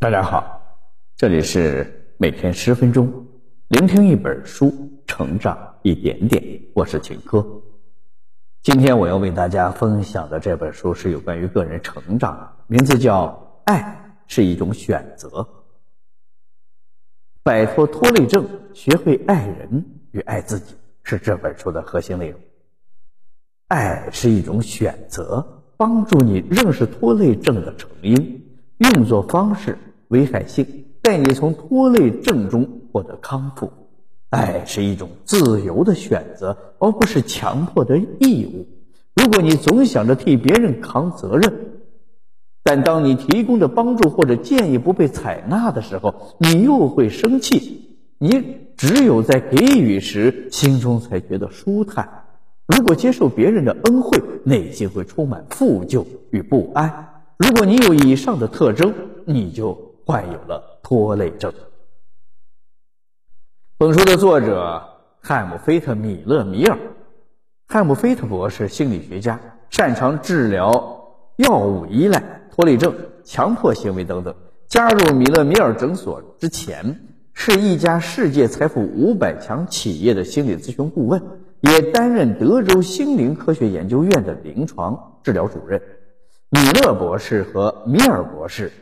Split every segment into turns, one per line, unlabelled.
大家好，这里是每天十分钟，聆听一本书，成长一点点。我是秦科。今天我要为大家分享的这本书是有关于个人成长的，名字叫《爱是一种选择》，摆脱拖累症，学会爱人与爱自己，是这本书的核心内容。爱是一种选择，帮助你认识拖累症的成因。运作方式、危害性，带你从拖累症中获得康复。爱是一种自由的选择，而不是强迫的义务。如果你总想着替别人扛责任，但当你提供的帮助或者建议不被采纳的时候，你又会生气。你只有在给予时，心中才觉得舒坦。如果接受别人的恩惠，内心会充满负疚与不安。如果你有以上的特征，你就患有了拖累症。本书的作者汉姆菲特·米勒米尔，汉姆菲特博士，心理学家，擅长治疗药物依赖、拖累症、强迫行为等等。加入米勒米尔诊所之前，是一家世界财富五百强企业的心理咨询顾问，也担任德州心灵科学研究院的临床治疗主任。米勒博士和米尔博士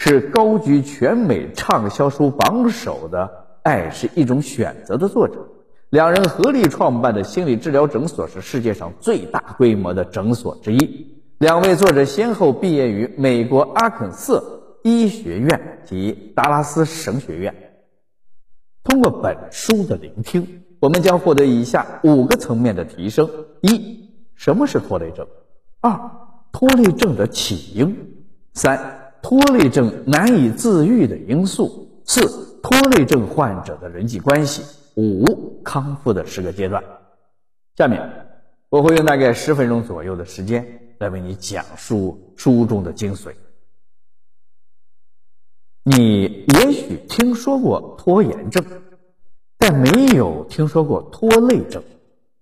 是高居全美畅销书榜首的《爱是一种选择》的作者，两人合力创办的心理治疗诊所是世界上最大规模的诊所之一。两位作者先后毕业于美国阿肯色医学院及达拉斯神学院。通过本书的聆听，我们将获得以下五个层面的提升：一、什么是拖累症？二、拖累症的起因，三拖累症难以自愈的因素，四拖累症患者的人际关系，五康复的十个阶段。下面我会用大概十分钟左右的时间来为你讲述书中的精髓。你也许听说过拖延症，但没有听说过拖累症。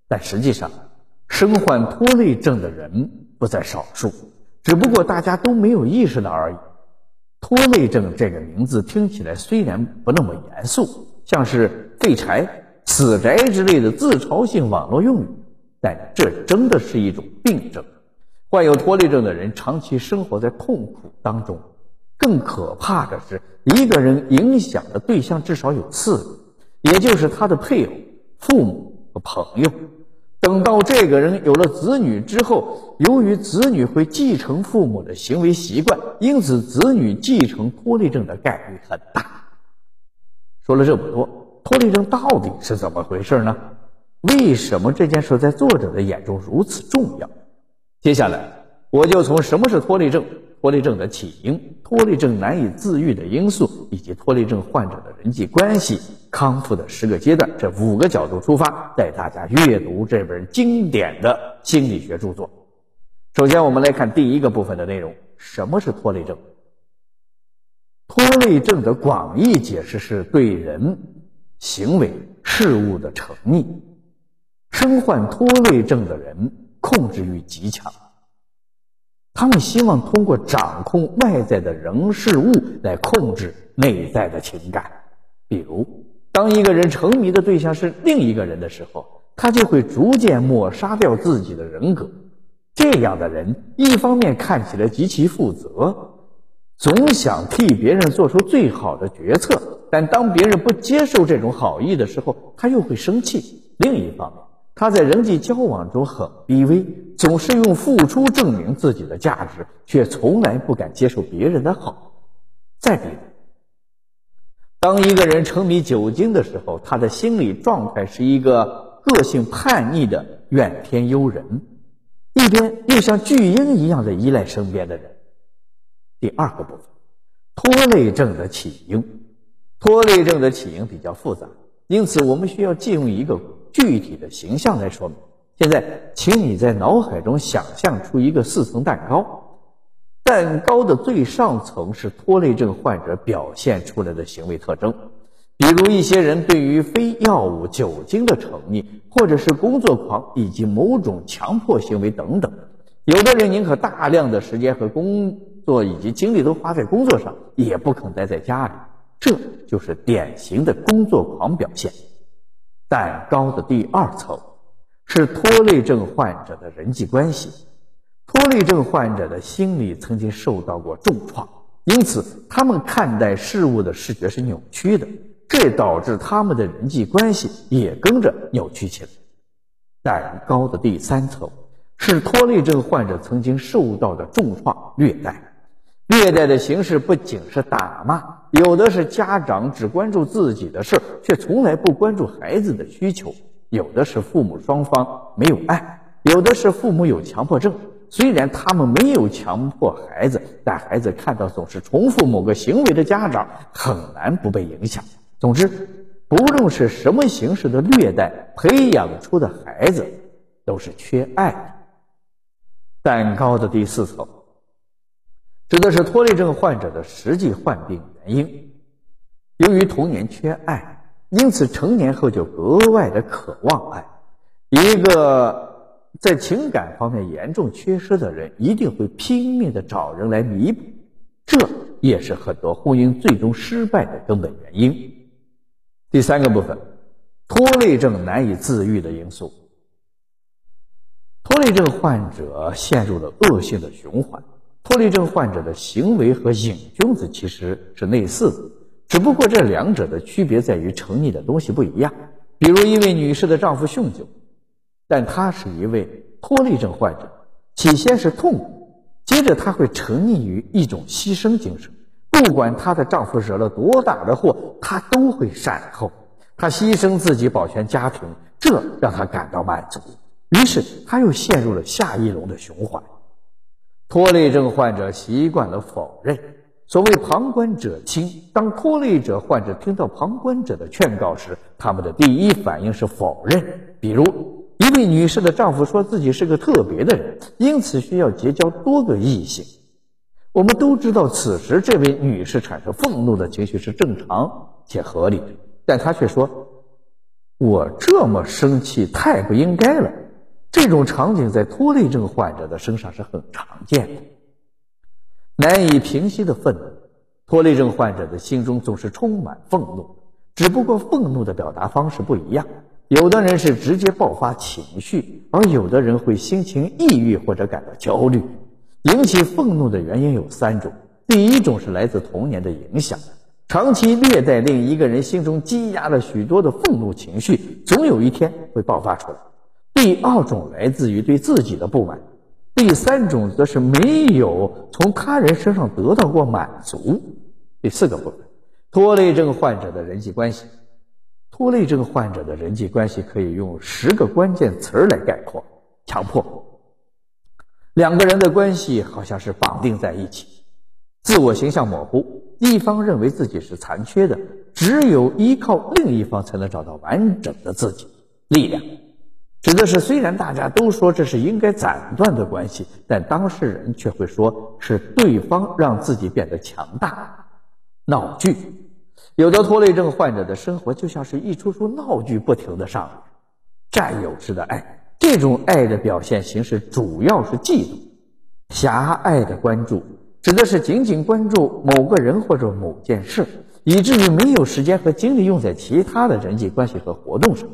但实际上，身患拖累症的人。不在少数，只不过大家都没有意识到而已。拖累症这个名字听起来虽然不那么严肃，像是废柴、死宅之类的自嘲性网络用语，但这真的是一种病症。患有拖累症的人长期生活在痛苦当中，更可怕的是，一个人影响的对象至少有四个，也就是他的配偶、父母和朋友。等到这个人有了子女之后，由于子女会继承父母的行为习惯，因此子女继承拖累症的概率很大。说了这么多，拖累症到底是怎么回事呢？为什么这件事在作者的眼中如此重要？接下来，我就从什么是拖累症。拖累症的起因、拖累症难以自愈的因素，以及拖累症患者的人际关系康复的十个阶段，这五个角度出发，带大家阅读这本经典的心理学著作。首先，我们来看第一个部分的内容：什么是拖累症？拖累症的广义解释是对人、行为、事物的沉溺。身患拖累症的人控制欲极强。他们希望通过掌控外在的人事物来控制内在的情感。比如，当一个人沉迷的对象是另一个人的时候，他就会逐渐抹杀掉自己的人格。这样的人一方面看起来极其负责，总想替别人做出最好的决策，但当别人不接受这种好意的时候，他又会生气。另一方面，他在人际交往中很卑微，总是用付出证明自己的价值，却从来不敢接受别人的好。再比如，当一个人沉迷酒精的时候，他的心理状态是一个个性叛逆的怨天尤人，一边又像巨婴一样的依赖身边的人。第二个部分，拖累症的起因。拖累症的起因比较复杂，因此我们需要借用一个。具体的形象来说明。现在，请你在脑海中想象出一个四层蛋糕，蛋糕的最上层是拖累症患者表现出来的行为特征，比如一些人对于非药物、酒精的成瘾，或者是工作狂以及某种强迫行为等等。有的人宁可大量的时间和工作以及精力都花在工作上，也不肯待在家里，这就是典型的工作狂表现。蛋糕的第二层是拖累症患者的人际关系。拖累症患者的心理曾经受到过重创，因此他们看待事物的视觉是扭曲的，这导致他们的人际关系也跟着扭曲起来。蛋糕的第三层是拖累症患者曾经受到的重创虐待。虐待的形式不仅是打骂，有的是家长只关注自己的事，却从来不关注孩子的需求；有的是父母双方没有爱，有的是父母有强迫症。虽然他们没有强迫孩子，但孩子看到总是重复某个行为的家长，很难不被影响。总之，不论是什么形式的虐待，培养出的孩子都是缺爱的。蛋糕的第四层，指的是拖累症患者的实际患病原因。由于童年缺爱，因此成年后就格外的渴望爱。一个。在情感方面严重缺失的人，一定会拼命的找人来弥补，这也是很多婚姻最终失败的根本原因。第三个部分，拖累症难以自愈的因素。拖累症患者陷入了恶性的循环。拖累症患者的行为和瘾君子其实是类似的，只不过这两者的区别在于沉溺的东西不一样。比如一位女士的丈夫酗酒。但她是一位拖累症患者，起先是痛苦，接着她会沉溺于一种牺牲精神，不管她的丈夫惹了多大的祸，她都会善后，她牺牲自己保全家庭，这让她感到满足，于是她又陷入了下一轮的循环。拖累症患者习惯了否认，所谓旁观者清，当拖累者患者听到旁观者的劝告时，他们的第一反应是否认，比如。一位女士的丈夫说自己是个特别的人，因此需要结交多个异性。我们都知道，此时这位女士产生愤怒的情绪是正常且合理的，但她却说：“我这么生气太不应该了。”这种场景在拖累症患者的身上是很常见的。难以平息的愤怒，拖累症患者的心中总是充满愤怒，只不过愤怒的表达方式不一样。有的人是直接爆发情绪，而有的人会心情抑郁或者感到焦虑。引起愤怒的原因有三种：第一种是来自童年的影响，长期虐待令一个人心中积压了许多的愤怒情绪，总有一天会爆发出来；第二种来自于对自己的不满；第三种则是没有从他人身上得到过满足。第四个部分，拖累症患者的人际关系。拖累症患者的人际关系可以用十个关键词来概括：强迫。两个人的关系好像是绑定在一起，自我形象模糊，一方认为自己是残缺的，只有依靠另一方才能找到完整的自己。力量，指的是虽然大家都说这是应该斩断的关系，但当事人却会说是对方让自己变得强大。闹剧。有的拖累症患者的生活就像是一出出闹剧，不停的上演。占有式的爱，这种爱的表现形式主要是嫉妒。狭隘的关注，指的是仅仅关注某个人或者某件事，以至于没有时间和精力用在其他的人际关系和活动上。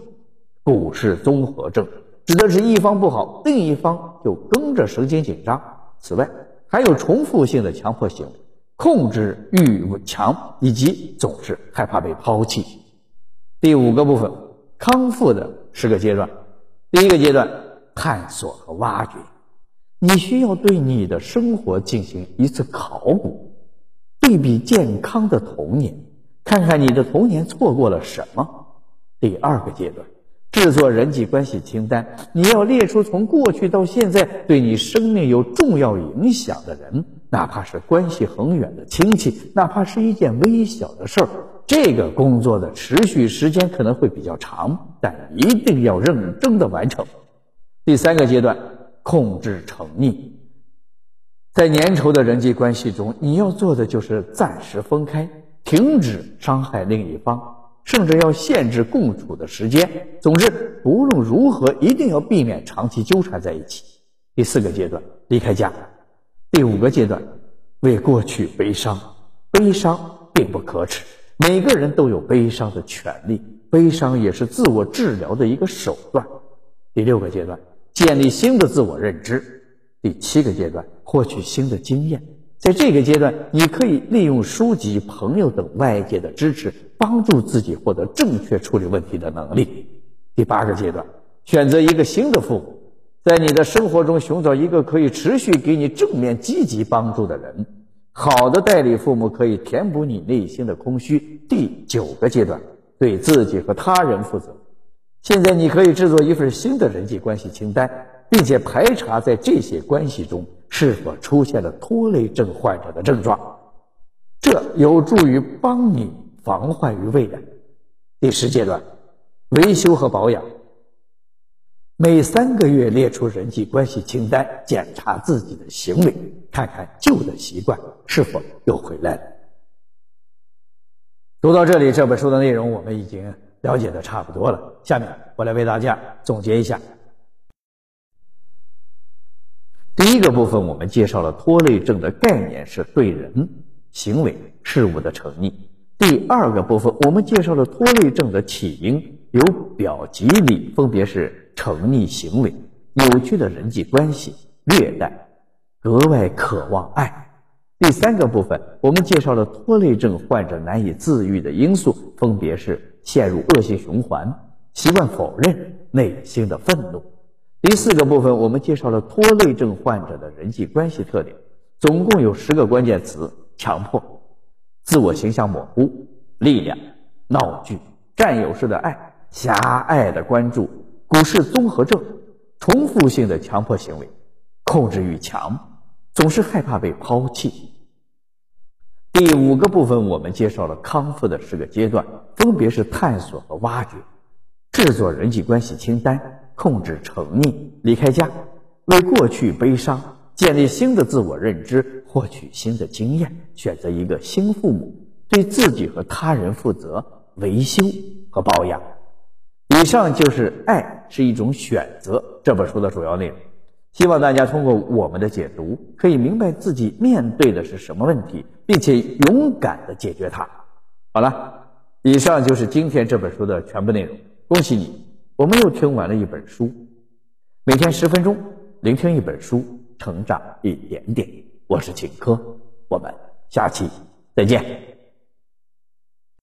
股市综合症，指的是一方不好，另一方就跟着神经紧张。此外，还有重复性的强迫行为。控制欲强，以及总是害怕被抛弃。第五个部分，康复的十个阶段。第一个阶段，探索和挖掘。你需要对你的生活进行一次考古，对比健康的童年，看看你的童年错过了什么。第二个阶段。制作人际关系清单，你要列出从过去到现在对你生命有重要影响的人，哪怕是关系很远的亲戚，哪怕是一件微小的事儿。这个工作的持续时间可能会比较长，但一定要认真的完成。第三个阶段，控制成瘾，在粘稠的人际关系中，你要做的就是暂时分开，停止伤害另一方。甚至要限制共处的时间。总之，无论如何，一定要避免长期纠缠在一起。第四个阶段，离开家；第五个阶段，为过去悲伤，悲伤并不可耻，每个人都有悲伤的权利，悲伤也是自我治疗的一个手段。第六个阶段，建立新的自我认知；第七个阶段，获取新的经验。在这个阶段，你可以利用书籍、朋友等外界的支持，帮助自己获得正确处理问题的能力。第八个阶段，选择一个新的父母。在你的生活中寻找一个可以持续给你正面积极帮助的人，好的代理父母可以填补你内心的空虚。第九个阶段，对自己和他人负责。现在你可以制作一份新的人际关系清单，并且排查在这些关系中是否出现了拖累症患者的症状，这有助于帮你防患于未然。第十阶段，维修和保养。每三个月列出人际关系清单，检查自己的行为，看看旧的习惯是否又回来了。读到这里，这本书的内容我们已经了解的差不多了。下面我来为大家总结一下。第一个部分，我们介绍了拖累症的概念是对人、行为、事物的成溺。第二个部分，我们介绍了拖累症的起因，由表及里，分别是。沉溺行为、扭曲的人际关系、虐待、格外渴望爱。第三个部分，我们介绍了拖累症患者难以自愈的因素，分别是陷入恶性循环、习惯否认、内心的愤怒。第四个部分，我们介绍了拖累症患者的人际关系特点，总共有十个关键词：强迫、自我形象模糊、力量、闹剧、占有式的爱、狭隘的关注。股市综合症，重复性的强迫行为，控制欲强，总是害怕被抛弃。第五个部分，我们介绍了康复的十个阶段，分别是探索和挖掘，制作人际关系清单，控制沉溺，离开家，为过去悲伤，建立新的自我认知，获取新的经验，选择一个新父母，对自己和他人负责，维修和保养。以上就是《爱是一种选择》这本书的主要内容。希望大家通过我们的解读，可以明白自己面对的是什么问题，并且勇敢的解决它。好了，以上就是今天这本书的全部内容。恭喜你，我们又听完了一本书。每天十分钟，聆听一本书，成长一点点。我是秦科，我们下期再见。